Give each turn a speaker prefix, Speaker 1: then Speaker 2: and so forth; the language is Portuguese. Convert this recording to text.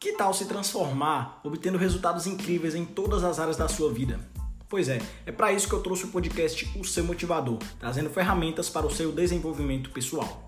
Speaker 1: Que tal se transformar, obtendo resultados incríveis em todas as áreas da sua vida? Pois é, é para isso que eu trouxe o podcast O Seu Motivador, trazendo ferramentas para o seu desenvolvimento pessoal.